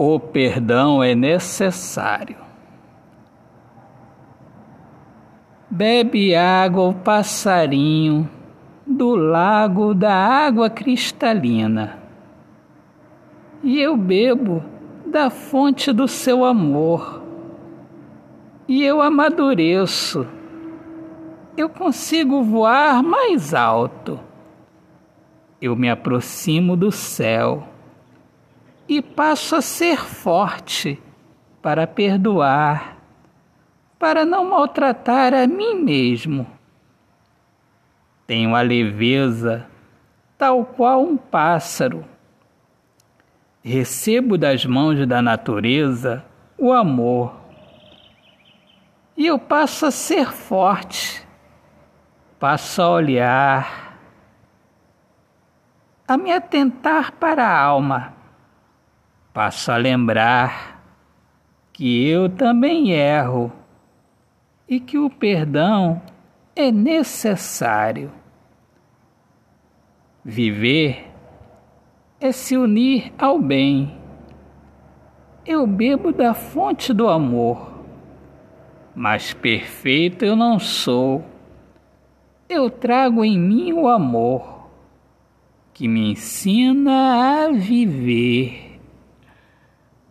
O perdão é necessário. Bebe água o passarinho do lago da água cristalina. E eu bebo da fonte do seu amor. E eu amadureço. Eu consigo voar mais alto. Eu me aproximo do céu e passo a ser forte para perdoar, para não maltratar a mim mesmo. Tenho a leveza, tal qual um pássaro. Recebo das mãos da natureza o amor. E eu passo a ser forte, passo a olhar, a me atentar para a alma passo a lembrar que eu também erro e que o perdão é necessário. Viver é se unir ao bem. Eu bebo da fonte do amor, mas perfeito eu não sou. Eu trago em mim o amor que me ensina a viver.